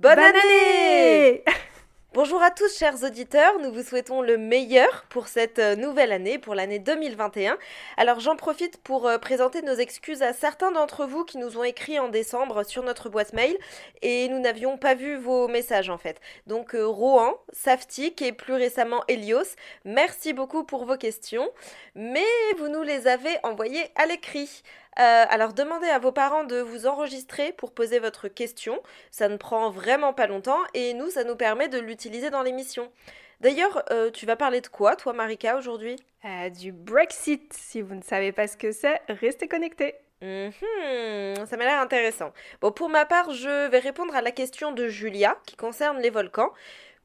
Bonne, année Bonjour à tous chers auditeurs, nous vous souhaitons le meilleur pour cette euh, nouvelle année, pour l'année 2021. Alors j'en profite pour euh, présenter nos excuses à certains d'entre vous qui nous ont écrit en décembre sur notre boîte mail et nous n'avions pas vu vos messages en fait. Donc euh, Rohan, Saftik et plus récemment Elios, merci beaucoup pour vos questions, mais vous nous les avez envoyées à l'écrit. Euh, alors demandez à vos parents de vous enregistrer pour poser votre question. Ça ne prend vraiment pas longtemps et nous, ça nous permet de l'utiliser dans l'émission. D'ailleurs, euh, tu vas parler de quoi, toi, Marika, aujourd'hui? Euh, Du Brexit. Si vous ne savez pas ce que c'est, restez connectés. Mhm, ça m'a l'air intéressant. Bon, pour ma part, je vais répondre à la question de Julia qui concerne les volcans.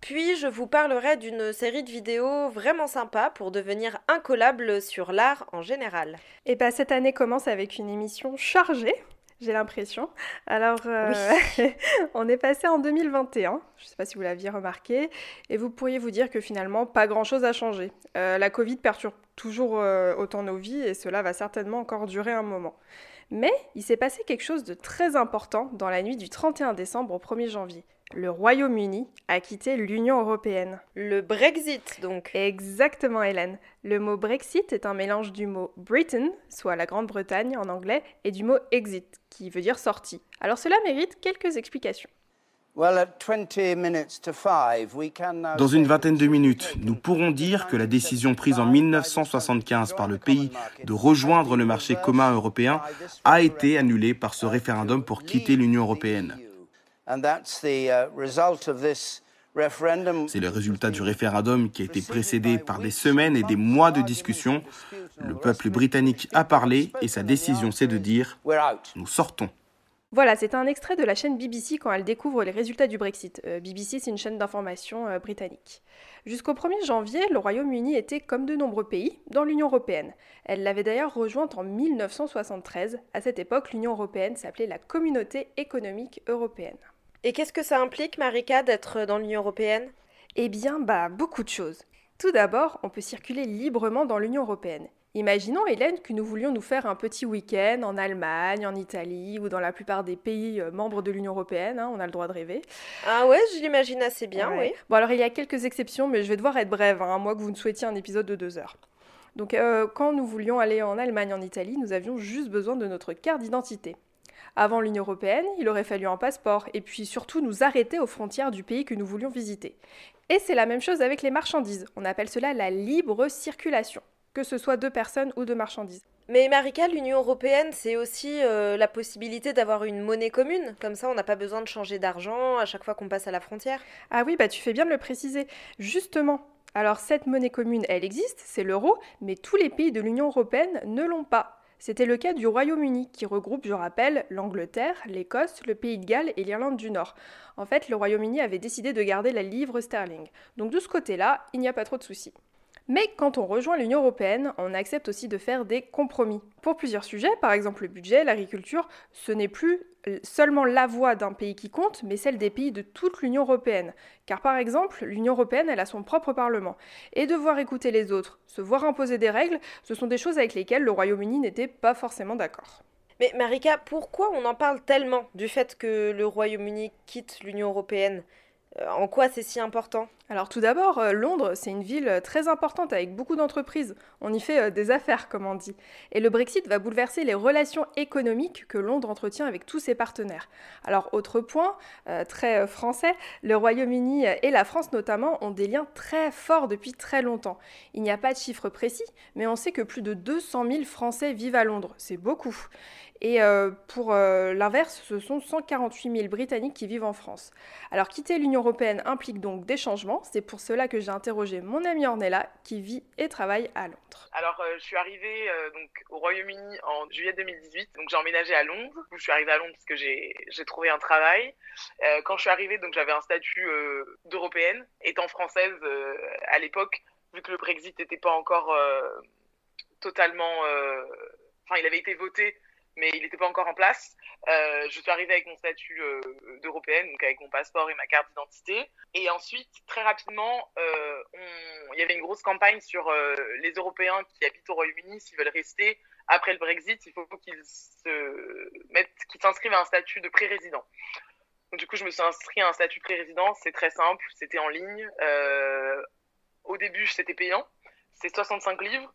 Puis je vous parlerai d'une série de vidéos vraiment sympa pour devenir incollable sur l'art en général. Et eh bien cette année commence avec une émission chargée, j'ai l'impression. Alors, euh, on est passé en 2021, je ne sais pas si vous l'aviez remarqué, et vous pourriez vous dire que finalement, pas grand-chose a changé. Euh, la Covid perturbe toujours euh, autant nos vies, et cela va certainement encore durer un moment. Mais il s'est passé quelque chose de très important dans la nuit du 31 décembre au 1er janvier le Royaume-Uni a quitté l'Union européenne. Le Brexit, donc. Exactement, Hélène. Le mot Brexit est un mélange du mot Britain, soit la Grande-Bretagne en anglais, et du mot exit, qui veut dire sortie. Alors cela mérite quelques explications. Dans une vingtaine de minutes, nous pourrons dire que la décision prise en 1975 par le pays de rejoindre le marché commun européen a été annulée par ce référendum pour quitter l'Union européenne. Uh, C'est le résultat du référendum qui a été précédé par des semaines et des mois de discussions. Le peuple britannique a parlé et sa décision c'est de dire ⁇ Nous sortons ⁇ voilà, c'est un extrait de la chaîne BBC quand elle découvre les résultats du Brexit. Euh, BBC, c'est une chaîne d'information euh, britannique. Jusqu'au 1er janvier, le Royaume-Uni était, comme de nombreux pays, dans l'Union européenne. Elle l'avait d'ailleurs rejointe en 1973. À cette époque, l'Union européenne s'appelait la Communauté économique européenne. Et qu'est-ce que ça implique, Marika, d'être dans l'Union européenne? Eh bien, bah, beaucoup de choses. Tout d'abord, on peut circuler librement dans l'Union européenne. Imaginons, Hélène, que nous voulions nous faire un petit week-end en Allemagne, en Italie ou dans la plupart des pays euh, membres de l'Union européenne. Hein, on a le droit de rêver. Ah ouais, je l'imagine assez bien, oui. Bon, alors il y a quelques exceptions, mais je vais devoir être brève, hein, moi que vous ne souhaitiez un épisode de deux heures. Donc, euh, quand nous voulions aller en Allemagne, en Italie, nous avions juste besoin de notre carte d'identité. Avant l'Union européenne, il aurait fallu un passeport et puis surtout nous arrêter aux frontières du pays que nous voulions visiter. Et c'est la même chose avec les marchandises. On appelle cela la libre circulation, que ce soit de personnes ou de marchandises. Mais Marika, l'Union européenne, c'est aussi euh, la possibilité d'avoir une monnaie commune. Comme ça, on n'a pas besoin de changer d'argent à chaque fois qu'on passe à la frontière. Ah oui, bah tu fais bien de le préciser. Justement, alors cette monnaie commune, elle existe, c'est l'euro, mais tous les pays de l'Union européenne ne l'ont pas. C'était le cas du Royaume-Uni, qui regroupe, je rappelle, l'Angleterre, l'Écosse, le Pays de Galles et l'Irlande du Nord. En fait, le Royaume-Uni avait décidé de garder la livre sterling. Donc de ce côté-là, il n'y a pas trop de soucis. Mais quand on rejoint l'Union européenne, on accepte aussi de faire des compromis. Pour plusieurs sujets, par exemple le budget, l'agriculture, ce n'est plus seulement la voix d'un pays qui compte, mais celle des pays de toute l'Union européenne. Car par exemple, l'Union européenne, elle a son propre Parlement. Et devoir écouter les autres, se voir imposer des règles, ce sont des choses avec lesquelles le Royaume-Uni n'était pas forcément d'accord. Mais Marika, pourquoi on en parle tellement du fait que le Royaume-Uni quitte l'Union européenne? euh, en quoi c'est si important? Alors tout d'abord, euh, Londres, c'est une ville euh, très importante avec beaucoup d'entreprises. On y fait des affaires, comme on dit. Et le Brexit va bouleverser les relations économiques que Londres entretient avec tous ses partenaires. Alors autre point, très français, le Royaume-Uni et la France notamment ont des liens très forts depuis très longtemps. Il n'y a pas de chiffre précis, mais on sait que plus de 200 000 Français vivent à Londres. C'est beaucoup. Et euh, pour euh, l'inverse, ce sont 148 000 Britanniques qui vivent en France. Alors quitter l'Union européenne implique donc des changements, changement. C'est pour cela que j'ai interrogé mon amie Ornella qui vit et travaille à Londres. Alors, je suis arrivée donc, au Royaume-Uni en juillet 2018. Donc, j'ai emménagé à Londres. Je suis arrivée à Londres parce que j'ai trouvé un travail. quand je suis arrivée, donc j'avais un statut d'européenne. Étant française à l'époque, vu que le Brexit n'était pas encore totalement. Enfin, il avait été voté mais il n'était pas encore en place. Euh, je suis arrivée avec mon statut euh, d'européenne, donc avec mon passeport et ma carte d'identité. Et ensuite, très rapidement, euh, il y avait une grosse campagne sur les Européens qui habitent au Royaume-Uni, s'ils veulent rester après le Brexit, il faut qu'ils se mettent, qu'ils s'inscrivent à un statut de pré-résident. du coup, je me suis inscrite à un statut de pré-résident. C'est très simple, c'était en ligne. au début, c'était payant. C'est 65 livres.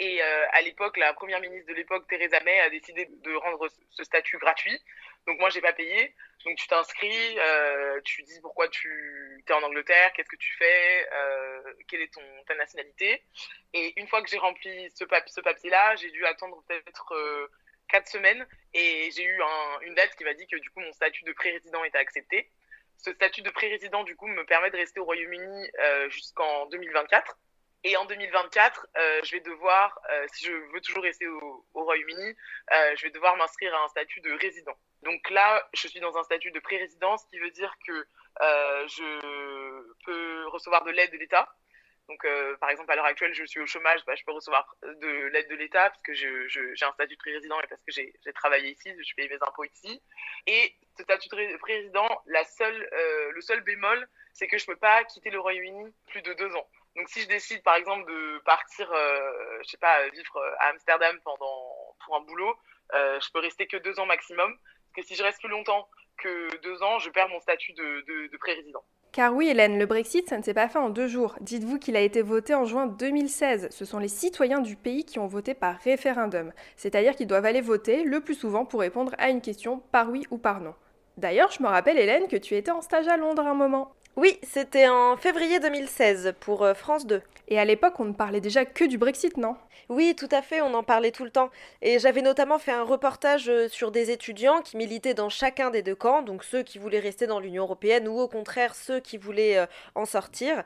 Et euh, à l'époque, la première ministre de l'époque, Theresa May, a décidé de rendre ce statut gratuit. Donc moi, j'ai pas payé. Donc tu t'inscris, euh, tu dis pourquoi tu es en Angleterre, qu'est-ce que tu fais, euh, quelle est ton, ta nationalité. Et une fois que j'ai rempli ce, papier-là, j'ai dû attendre peut-être quatre semaines et j'ai eu un, une date qui m'a dit que du coup mon statut de pré-résident était accepté. Ce statut de pré-résident du coup me permet de rester au Royaume-Uni jusqu'en 2024. Et en 2024, euh, je vais devoir, euh, si je veux toujours rester au, Royaume-Uni, euh, je vais devoir m'inscrire à un statut de résident. Donc là, je suis dans un statut de pré-résidence, ce qui veut dire que je peux recevoir de l'aide de l'État. Donc, par exemple, à l'heure actuelle, je suis au chômage, bah, je peux recevoir de l'aide de l'État parce que j'ai un statut de pré-résident et parce que j'ai travaillé ici, je paye mes impôts ici. Et ce statut de pré-résident, le seul bémol, c'est que je ne peux pas quitter le Royaume-Uni plus de deux ans. Donc si je décide par exemple de partir, euh, je sais pas, vivre euh, à Amsterdam pendant pour un boulot, euh, je peux rester que deux ans maximum. Parce que si je reste plus longtemps que deux ans, je perds mon statut de, de, de pré-résident. Car oui, Hélène, le Brexit, ça ne s'est pas fait en deux jours. Dites-vous qu'il a été voté en juin 2016. Ce sont les citoyens du pays qui ont voté par référendum. C'est-à-dire qu'ils doivent aller voter le plus souvent pour répondre à une question par oui ou par non. D'ailleurs, je me rappelle, Hélène, que tu étais en stage à Londres un moment. Oui, c'était en février 2016 pour euh, France 2. Et à l'époque, on ne parlait déjà que du Brexit, non? Oui, tout à fait, on en parlait tout le temps. Et j'avais notamment fait un reportage euh, sur des étudiants qui militaient dans chacun des deux camps, donc ceux qui voulaient rester dans l'Union européenne ou au contraire ceux qui voulaient euh, en sortir.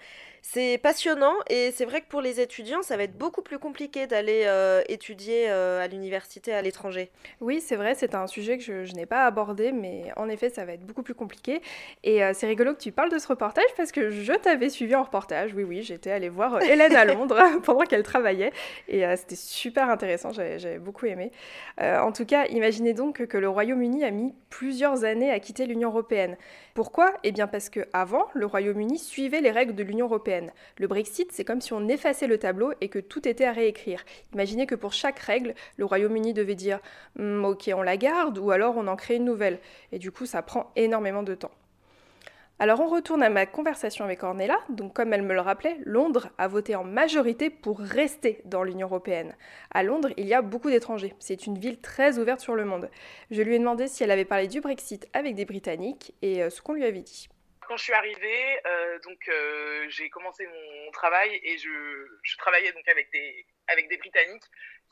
C'est passionnant et c'est vrai que pour les étudiants, ça va être beaucoup plus compliqué d'aller euh, étudier euh, à l'université à l'étranger. Oui, c'est vrai, c'est un sujet que je, n'ai pas abordé, mais en effet, ça va être beaucoup plus compliqué. Et euh, c'est rigolo que tu parles de ce reportage parce que je t'avais suivi en reportage. Oui, oui, j'étais allée voir Hélène à Londres pendant qu'elle travaillait et c'était super intéressant, j'avais beaucoup aimé. en tout cas, imaginez donc que le Royaume-Uni a mis plusieurs années à quitter l'Union européenne. Pourquoi? Eh bien parce que avant, le Royaume-Uni suivait les règles de l'Union européenne. Le Brexit, c'est comme si on effaçait le tableau et que tout était à réécrire. Imaginez que pour chaque règle, le Royaume-Uni devait dire hmm, OK, on la garde ou alors on en crée une nouvelle. Et du coup, ça prend énormément de temps. Alors on retourne à ma conversation avec Ornella. Donc comme elle me le rappelait, Londres a voté en majorité pour rester dans l'Union européenne. À Londres, il y a beaucoup d'étrangers. C'est une ville très ouverte sur le monde. Je lui ai demandé si elle avait parlé du Brexit avec des Britanniques et euh, ce qu'on lui avait dit. Quand je suis arrivée, euh, donc euh, j'ai commencé mon travail et je, travaillais donc avec des avec des Britanniques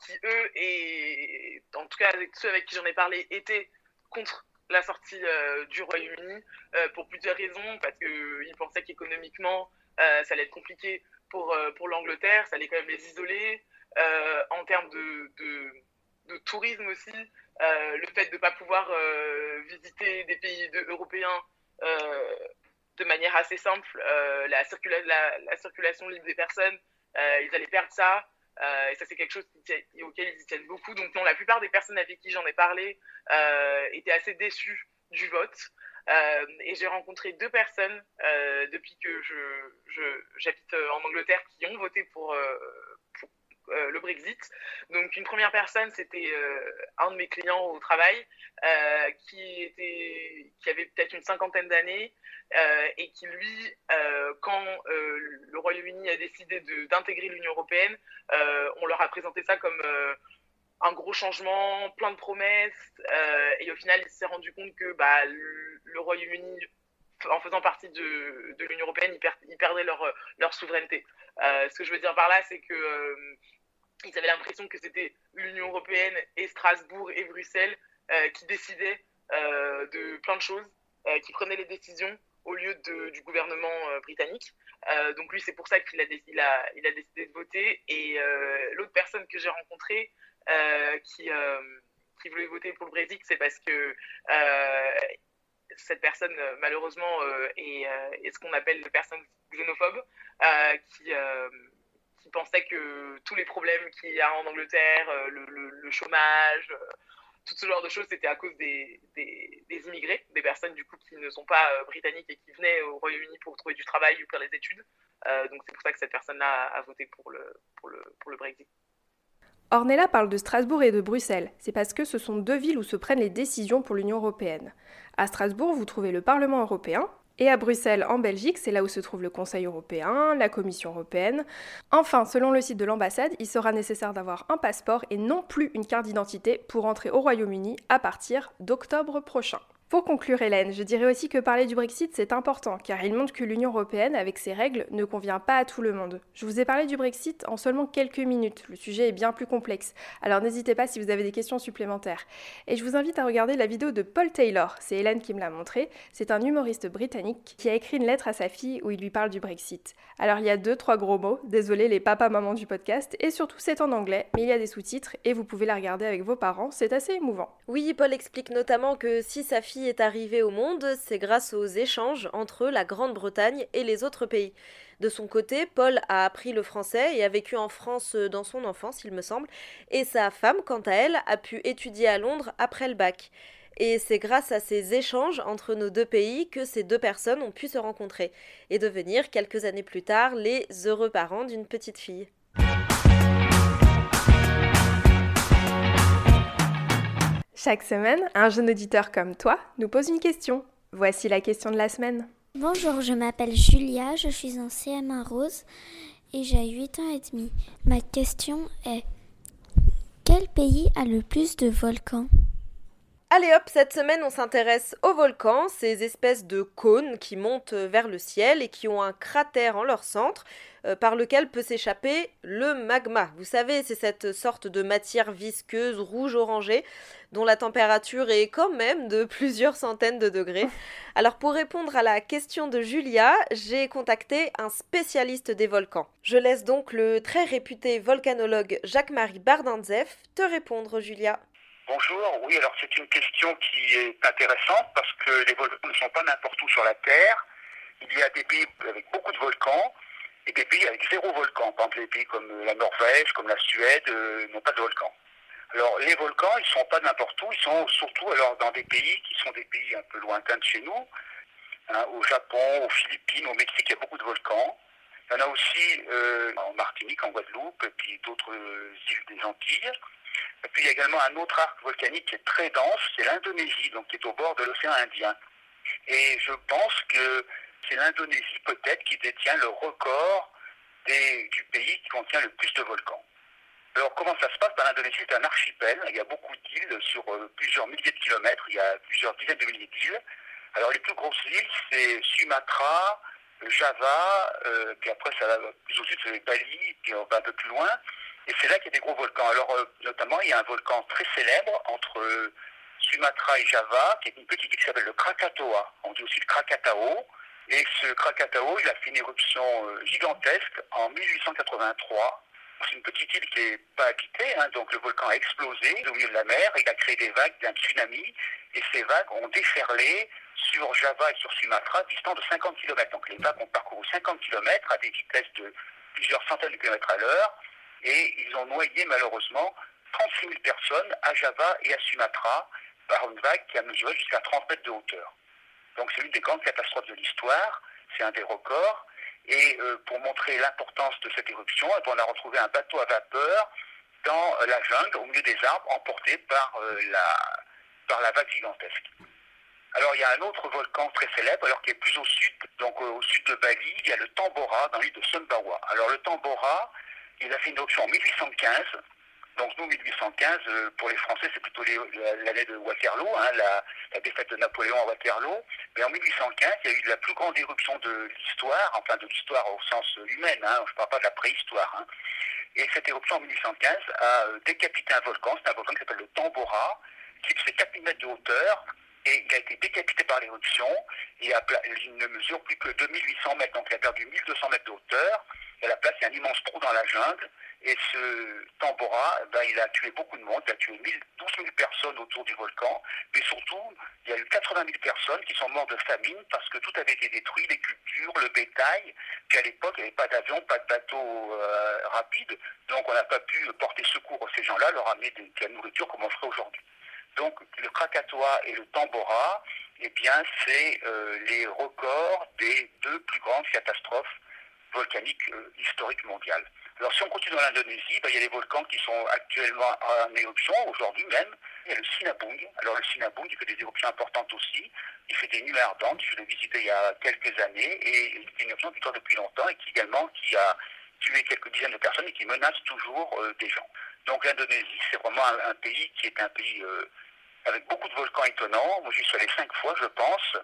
qui eux et en tout cas avec ceux avec qui j'en ai parlé étaient contre la sortie euh, du Royaume-Uni euh, pour plusieurs raisons, parce qu'ils pensaient qu'économiquement, euh, ça allait être compliqué pour, pour l'Angleterre, ça allait quand même les isoler. en termes de, de, de tourisme aussi, le fait de ne pas pouvoir visiter des pays européens de manière assez simple, la, circulation libre des personnes, ils allaient perdre ça. Euh, et ça, c'est quelque chose auquel ils tiennent beaucoup. Donc, non, la plupart des personnes avec qui j'en ai parlé euh, étaient assez déçues du vote. Euh, et j'ai rencontré deux personnes depuis que j'habite je, en Angleterre qui ont voté pour, pour le Brexit. Donc une première personne, c'était un de mes clients au travail qui, était, qui avait peut-être une cinquantaine d'années et qui, lui, quand le Royaume-Uni a décidé d'intégrer l'Union européenne, on leur a présenté ça comme un gros changement, plein de promesses, et au final, il s'est rendu compte que bah, le, Royaume-Uni, en faisant partie de, l'Union européenne, ils, perdaient leur, souveraineté. ce que je veux dire par là, c'est que ils avaient l'impression que c'était l'Union européenne et Strasbourg et Bruxelles euh, qui décidaient euh, de plein de choses, euh, qui prenaient les décisions au lieu du gouvernement britannique. donc lui, c'est pour ça qu'il a, décidé de voter. Et l'autre personne que j'ai rencontrée qui, qui voulait voter pour le Brexit, c'est parce que cette personne, malheureusement, est, est, ce qu'on appelle une personne xénophobe, qui pensait que tous les problèmes qu'il y a en Angleterre, euh, le, chômage, euh, tout ce genre de choses, c'était à cause des, immigrés, des personnes du coup qui ne sont pas euh, britanniques et qui venaient au Royaume-Uni pour trouver du travail ou faire les études. donc c'est pour ça que cette personne-là a, voté pour le, pour le, pour le Brexit. Ornella parle de Strasbourg et de Bruxelles. C'est parce que ce sont deux villes où se prennent les décisions pour l'Union européenne. À Strasbourg, vous trouvez le Parlement européen, et à Bruxelles, en Belgique, c'est là où se trouve le Conseil européen, la Commission européenne. Enfin, selon le site de l'ambassade, il sera nécessaire d'avoir un passeport et non plus une carte d'identité pour entrer au Royaume-Uni à partir d'octobre prochain. Pour conclure, Hélène, je dirais aussi que parler du Brexit, c'est important, car il montre que l'Union européenne, avec ses règles, ne convient pas à tout le monde. Je vous ai parlé du Brexit en seulement quelques minutes, le sujet est bien plus complexe, alors n'hésitez pas si vous avez des questions supplémentaires. Et je vous invite à regarder la vidéo de Paul Taylor, c'est Hélène qui me l'a montré, c'est un humoriste britannique qui a écrit une lettre à sa fille où il lui parle du Brexit. Alors il y a deux, trois gros mots, désolé les papas-mamans du podcast, et surtout c'est en anglais, mais il y a des sous-titres et vous pouvez la regarder avec vos parents, c'est assez émouvant. Oui, Paul explique notamment que si sa est arrivée au monde, c'est grâce aux échanges entre la Grande-Bretagne et les autres pays. De son côté, Paul a appris le français et a vécu en France dans son enfance, il me semble, et sa femme, quant à elle, a pu étudier à Londres après le bac. Et c'est grâce à ces échanges entre nos deux pays que ces deux personnes ont pu se rencontrer et devenir, quelques années plus tard, les heureux parents d'une petite fille. Chaque semaine, un jeune auditeur comme toi nous pose une question. Voici la question de la semaine. Bonjour, je m'appelle Julia, je suis en CM1 Rose et j'ai 8 ans et demi. Ma question est quel pays a le plus de volcans? Allez hop, cette semaine on s'intéresse aux volcans, ces espèces de cônes qui montent vers le ciel et qui ont un cratère en leur centre euh, par lequel peut s'échapper le magma. Vous savez, c'est cette sorte de matière visqueuse rouge-orangée dont la température est quand même de plusieurs centaines de degrés. Alors pour répondre à la question de Julia, j'ai contacté un spécialiste des volcans. Je laisse donc le très réputé volcanologue Jacques-Marie Bardinzef te répondre Julia. Bonjour, oui, alors c'est une question qui est intéressante parce que les volcans ne sont pas n'importe où sur la Terre. Il y a des pays avec beaucoup de volcans et des pays avec zéro volcan. Par exemple, les pays comme la Norvège, comme la Suède, euh, n'ont pas de volcans. Alors les volcans, ils ne sont pas n'importe où, ils sont surtout alors dans des pays qui sont des pays un peu lointains de chez nous. Hein, au Japon, aux Philippines, au Mexique, il y a beaucoup de volcans. Il y en a aussi euh, en Martinique, en Guadeloupe, et puis d'autres euh, îles des Antilles. Et puis il y a également un autre arc volcanique qui est très dense, c'est l'Indonésie, donc qui est au bord de l'océan Indien. Et je pense que c'est l'Indonésie peut-être qui détient le record du pays qui contient le plus de volcans. Alors comment ça se passe? Ben, L'Indonésie c'est un archipel, il y a beaucoup d'îles sur euh, plusieurs milliers de kilomètres, il y a plusieurs dizaines de milliers d'îles. Alors les plus grosses îles c'est Sumatra, Java, euh, puis après ça va plus au sud c'est Bali, puis on va un peu plus loin. Et c'est là qu'il y a des gros volcans. Alors, euh, notamment, il y a un volcan très célèbre entre euh, Sumatra et Java, qui est une petite île qui s'appelle le Krakatoa. On dit aussi le Krakatao. Et ce Krakatao, il a fait une éruption euh, gigantesque en 1883. C'est une petite île qui n'est pas habitée, hein, donc le volcan a explosé au milieu de la mer, il a créé des vagues d'un tsunami, et ces vagues ont déferlé sur Java et sur Sumatra, distant de 50 km. Donc les vagues ont parcouru 50 km à des vitesses de plusieurs centaines de kilomètres à l'heure, et ils ont noyé malheureusement 36 000 personnes à Java et à Sumatra par une vague qui a mesuré jusqu'à 30 mètres de hauteur. Donc c'est l'une des grandes catastrophes de l'histoire, c'est un des records. Et euh, pour montrer l'importance de cette éruption, eh ben, on a retrouvé un bateau à vapeur dans la jungle, au milieu des arbres, emporté par, euh, la, par la vague gigantesque. Alors il y a un autre volcan très célèbre, alors qui est plus au sud, donc euh, au sud de Bali, il y a le Tambora dans l'île de Sumbawa. Alors le Tambora, il a fait une option en 1815. Donc nous, 1815, euh, pour les Français, c'est plutôt l'année de Waterloo, hein, la, défaite de Napoléon à Waterloo. Mais en 1815, il y a eu la plus grande éruption de l'histoire, enfin de l'histoire au sens humain, hein, je ne parle pas de la préhistoire. Hein. Et cette éruption en 1815 a euh, décapité un volcan, c'est un volcan qui s'appelle le Tambora, qui fait 4000 mètres de hauteur, et il a été décapité par l'éruption et il ne mesure plus que 2800 mètres, donc il a perdu 1200 mètres de hauteur. Y a un immense trou dans la jungle. Et ce Tambora, ben, il a tué beaucoup de monde, il a tué 12 000 personnes autour du volcan, mais surtout, il y a eu 80 000 personnes qui sont mortes de famine parce que tout avait été détruit, les cultures, le bétail, puis à l'époque, il n'y avait pas d'avion, pas de bateau euh, rapide, donc on n'a pas pu porter secours à ces gens-là, leur amener de, la nourriture comme on ferait aujourd'hui. Donc le Krakatoa et le Tambora, eh bien, c'est euh, les records des deux plus grandes catastrophes volcaniques euh, historiques mondiales. Alors si on continue dans l'Indonésie, ben, il y a des volcans qui sont actuellement en éruption, aujourd'hui même. Il y a le Sinabung. Alors le Sinabung, il fait des éruptions importantes aussi. Il fait des nuées ardentes. Je l'ai visité il y a quelques années et c'est une éruption qui dure depuis longtemps et qui également qui a tué quelques dizaines de personnes et qui menace toujours euh, des gens. Donc l'Indonésie, c'est vraiment un, pays qui est un pays avec beaucoup de volcans étonnants. Moi, j'y suis allé cinq fois, je pense.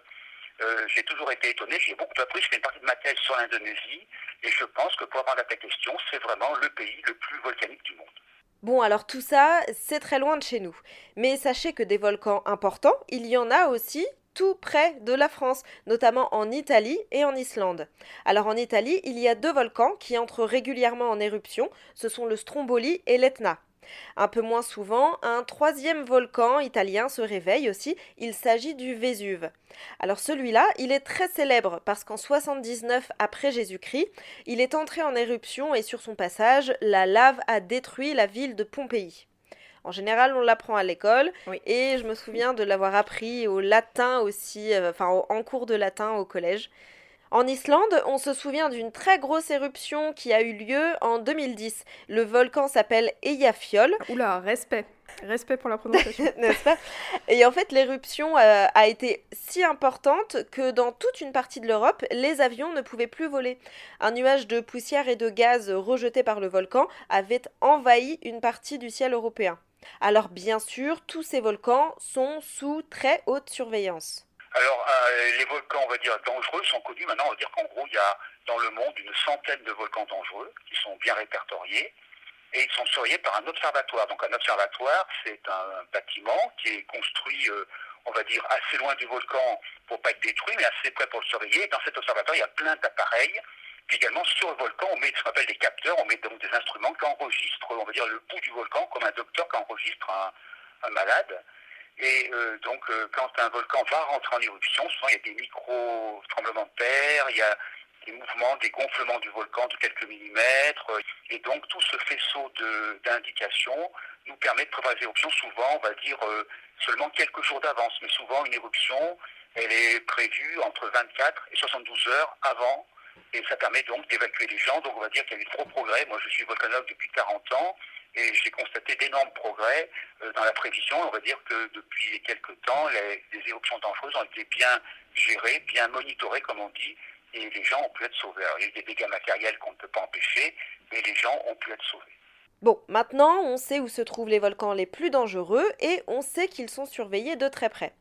Euh, j'ai toujours été étonné, j'ai beaucoup appris, je fais une partie de ma thèse sur l'Indonésie, et je pense que pour répondre à question, c'est vraiment le pays le plus volcanique du monde. Bon, alors tout ça, c'est très loin de chez nous. Mais sachez que des volcans importants, il y en a aussi tout près de la France, notamment en Italie et en Islande. Alors en Italie, il y a deux volcans qui entrent régulièrement en éruption, ce sont le Stromboli et l'Etna. Un peu moins souvent, un troisième volcan italien se réveille aussi, il s'agit du Vésuve. Alors celui-là, il est très célèbre parce qu'en 79 après Jésus-Christ, il est entré en éruption et sur son passage, la lave a détruit la ville de Pompéi. En général, on l'apprend à l'école et je me souviens de l'avoir appris au latin aussi, euh, enfin en cours de latin au collège. En Islande, on se souvient d'une très grosse éruption qui a eu lieu en 2010. Le volcan s'appelle Eyjafjall. Oula, respect. Respect pour la prononciation. N'est-ce pas? Et en fait, l'éruption euh, a été si importante que dans toute une partie de l'Europe, les avions ne pouvaient plus voler. Un nuage de poussière et de gaz rejeté par le volcan avait envahi une partie du ciel européen. Alors bien sûr, tous ces volcans sont sous très haute surveillance. Alors, euh, les volcans, on va dire, dangereux sont connus. Maintenant, on va dire qu'en gros, il y a dans le monde une centaine de volcans dangereux qui sont bien répertoriés et ils sont surveillés par un observatoire. Donc, un observatoire, c'est un bâtiment qui est construit, euh, on va dire, assez loin du volcan pour pas être détruit, mais assez près pour le surveiller. dans cet observatoire, il y a plein d'appareils. Puis également, sur le volcan, on met ce qu'on appelle des capteurs, on met donc des instruments qui enregistrent, on va dire, le pouls du volcan, comme un docteur qui enregistre un malade. Et euh, donc, euh, quand un volcan va rentrer en éruption, souvent il y a des micro-tremblements de terre, il y a des mouvements, des gonflements du volcan de quelques millimètres. Et donc, tout ce faisceau d'indications nous permet de prévoir les éruptions, souvent, on va dire, euh, seulement quelques jours d'avance. Mais souvent, une éruption, elle est prévue entre 24 et 72 heures avant. Et ça permet donc d'évacuer les gens. Donc, on va dire qu'il y a eu trop progrès. Moi, je suis volcanologue depuis 40 ans et j'ai constaté d'énormes progrès euh, dans la prévision. On va dire que depuis quelques temps, les, éruptions dangereuses ont été bien gérées, bien monitorées, comme on dit, et les gens ont pu être sauvés. Alors, il y a eu des dégâts matériels qu'on ne peut pas empêcher, mais les gens ont pu être sauvés. Bon, maintenant, on sait où se trouvent les volcans les plus dangereux et on sait qu'ils sont surveillés de très près.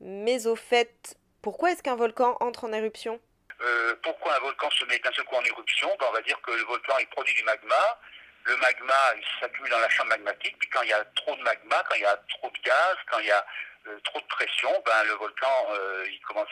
Mais au fait, pourquoi est-ce qu'un volcan entre en éruption? Euh, Pourquoi un volcan se met d'un seul coup en éruption? Ben, On va dire que le volcan il produit du magma le magma s'accumule dans la chambre magmatique, puis quand il y a trop de magma, quand il y a trop de gaz, quand il y a euh, trop de pression, ben, le volcan euh, il commence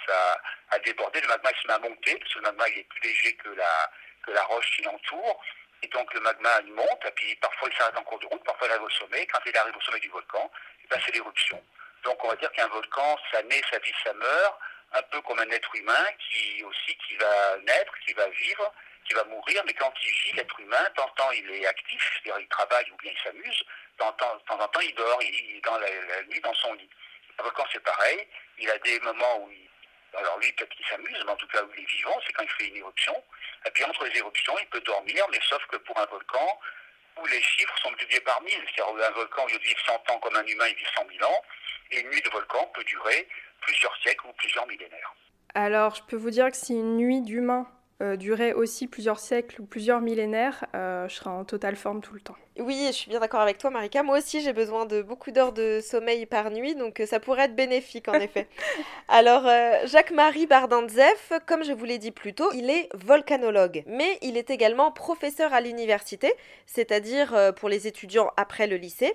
à, déborder, le magma se met à monter, parce que le magma il est plus léger que la, roche qui l'entoure, et donc le magma monte, et puis parfois il s'arrête en cours de route, parfois il arrive au sommet, quand il arrive au sommet du volcan, ben, c'est l'éruption. Donc on va dire qu'un volcan, ça naît, ça vit, ça meurt, un peu comme un être humain qui aussi qui va naître, qui va vivre, qui va mourir, mais quand il vit, l'être humain, de temps en temps il est actif, c'est-à-dire il travaille ou bien il s'amuse, de temps, en temps il dort, il est dans la, nuit dans son lit. Un volcan c'est pareil, il a des moments où il, alors lui peut-être qu'il s'amuse, mais en tout cas où il est vivant, c'est quand il fait une éruption. Et puis entre les éruptions, il peut dormir, mais sauf que pour un volcan, où les chiffres sont multipliés par mille, c'est-à-dire un volcan, au lieu de vivre 100 ans comme un humain, il vit 100 000 ans, et une nuit de volcan peut durer plusieurs siècles ou plusieurs millénaires. Alors, je peux vous dire que si une nuit d'humain durait aussi plusieurs siècles ou plusieurs millénaires, euh, je serais en totale forme tout le temps. Oui, je suis bien d'accord avec toi, Marika. Moi aussi, j'ai besoin de beaucoup d'heures de sommeil par nuit, donc euh, ça pourrait être bénéfique, en effet. Alors, euh, Jacques-Marie Bardanzef, comme je vous l'ai dit plus tôt, il est volcanologue, mais il est également professeur à l'université, c'est-à-dire euh, pour les étudiants après le lycée.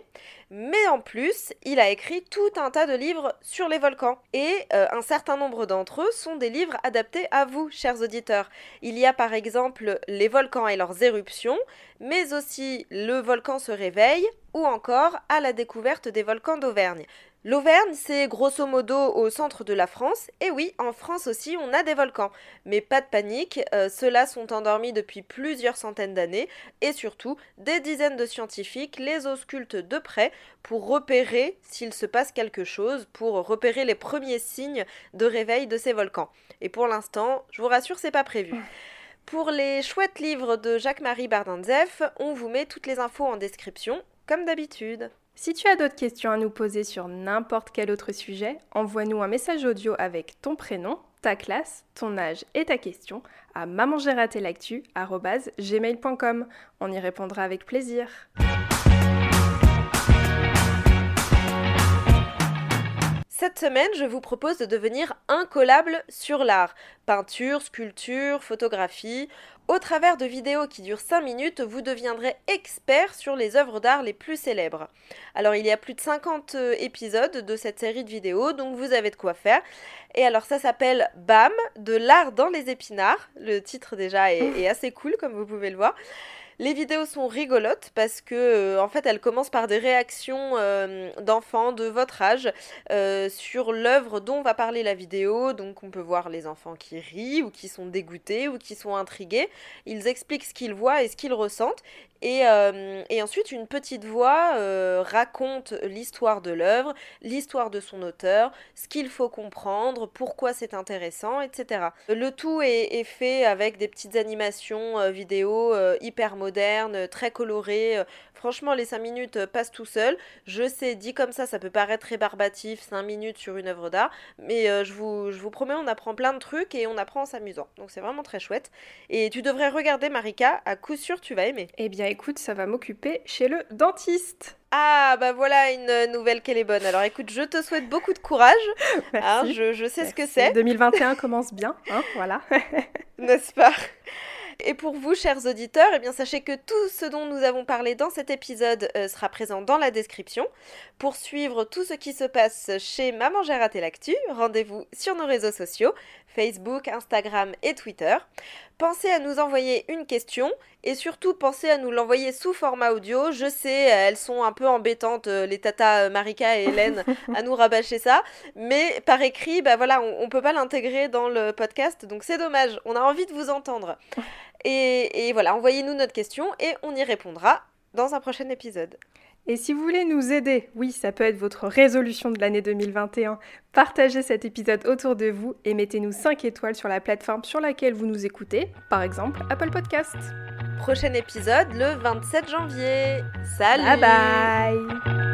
Mais en plus, il a écrit tout un tas de livres sur les volcans. Et un certain nombre d'entre eux sont des livres adaptés à vous, chers auditeurs. Il y a par exemple Les volcans et leurs éruptions, mais aussi Le volcan se réveille ou encore À la découverte des volcans d'Auvergne. L'Auvergne, c'est grosso modo au centre de la France. Et oui, en France aussi, on a des volcans. Mais pas de panique, euh, ceux-là sont endormis depuis plusieurs centaines d'années. Et surtout, des dizaines de scientifiques les auscultent de près pour repérer s'il se passe quelque chose, pour repérer les premiers signes de réveil de ces volcans. Et pour l'instant, je vous rassure, c'est pas prévu. Pour les chouettes livres de Jacques-Marie Bardanzef, on vous met toutes les infos en description, comme d'habitude. Si tu as d'autres questions à nous poser sur n'importe quel autre sujet, envoie-nous un message audio avec ton prénom, ta classe, ton âge et ta question à mamangératelactu.gmail.com. On y répondra avec plaisir. Cette semaine, je vous propose de devenir incollable sur l'art. Peinture, sculpture, photographie. Au travers de vidéos qui durent 5 minutes, vous deviendrez expert sur les œuvres d'art les plus célèbres. Alors il y a plus de 50 euh, épisodes de cette série de vidéos, donc vous avez de quoi faire. Et alors ça s'appelle BAM, de l'art dans les épinards. Le titre déjà est, est assez cool comme vous pouvez le voir. Les vidéos sont rigolotes parce que euh, en fait elles commencent par des réactions euh, d'enfants de votre âge euh, sur l'œuvre dont va parler la vidéo. Donc on peut voir les enfants qui rient ou qui sont dégoûtés ou qui sont intrigués. Ils expliquent ce qu'ils voient et ce qu'ils ressentent et, ensuite, une petite voix raconte l'histoire de l'œuvre, l'histoire de son auteur, ce qu'il faut comprendre, pourquoi c'est intéressant, etc. Le tout est, fait avec des petites animations vidéo hyper modernes, très colorées. Franchement, les 5 minutes passent tout seul. Je sais, dit comme ça, ça peut paraître rébarbatif, 5 minutes sur une œuvre d'art, mais je, vous, je vous promets, on apprend plein de trucs et on apprend en s'amusant. Donc c'est vraiment très chouette. Et tu devrais regarder Marika, à coup sûr tu vas aimer. Eh bien écoute, ça va m'occuper chez le dentiste. Ah, bah voilà une nouvelle qu'elle est bonne. Alors écoute, je te souhaite beaucoup de courage. Hein, je, sais ce que c'est. 2021 commence bien, hein, voilà. N'est-ce pas? Et pour vous, chers auditeurs, eh bien, sachez que tout ce dont nous avons parlé dans cet épisode euh, sera présent dans la description. Pour suivre tout ce qui se passe chez Maman J'ai raté rendez-vous sur nos réseaux sociaux, Facebook, Instagram et Twitter. Pensez à nous envoyer une question et surtout pensez à nous l'envoyer sous format audio. Je sais, elles sont un peu embêtantes, euh, les tatas euh, Marika et Hélène, à nous rabâcher ça. Mais par écrit, bah voilà, on, ne peut pas l'intégrer dans le podcast, donc c'est dommage. On a envie de vous entendre. Et, et voilà, envoyez-nous notre question et on y répondra dans un prochain épisode. Et si vous voulez nous aider, oui, ça peut être votre résolution de l'année 2021, partagez cet épisode autour de vous et mettez-nous 5 étoiles sur la plateforme sur laquelle vous nous écoutez, par exemple Apple Podcast. Prochain épisode le 27 janvier. Salut Bye bye